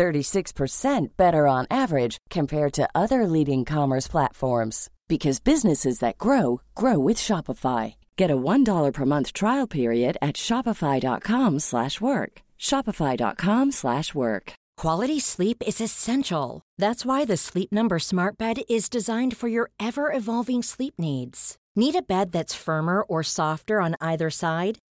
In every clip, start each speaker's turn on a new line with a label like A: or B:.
A: 36% better on average compared to other leading commerce platforms because businesses that grow grow with Shopify. Get a $1 per month trial period at shopify.com/work. shopify.com/work.
B: Quality sleep is essential. That's why the Sleep Number Smart Bed is designed for your ever-evolving sleep needs. Need a bed that's firmer or softer on either side?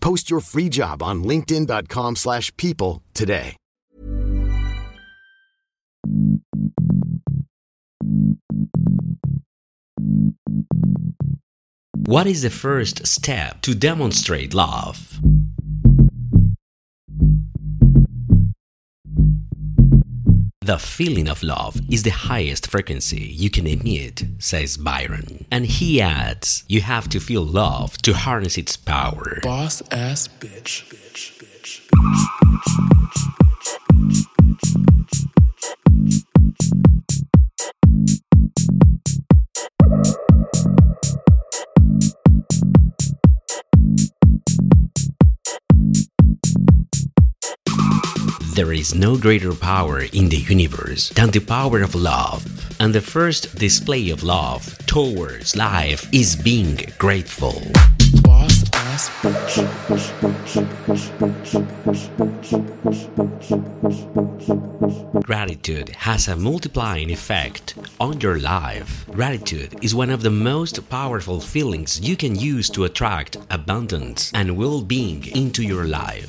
C: Post your free job on linkedin.com/people slash people today.
D: What is the first step to demonstrate love? The feeling of love is the highest frequency you can emit, says Byron. And he adds, you have to feel love to harness its power.
E: Boss ass bitch. bitch, bitch,
D: There is no greater power in the universe than the power of love. And the first display of love towards life is being grateful. Gratitude has a multiplying effect on your life. Gratitude is one of the most powerful feelings you can use to attract abundance and well being into your life.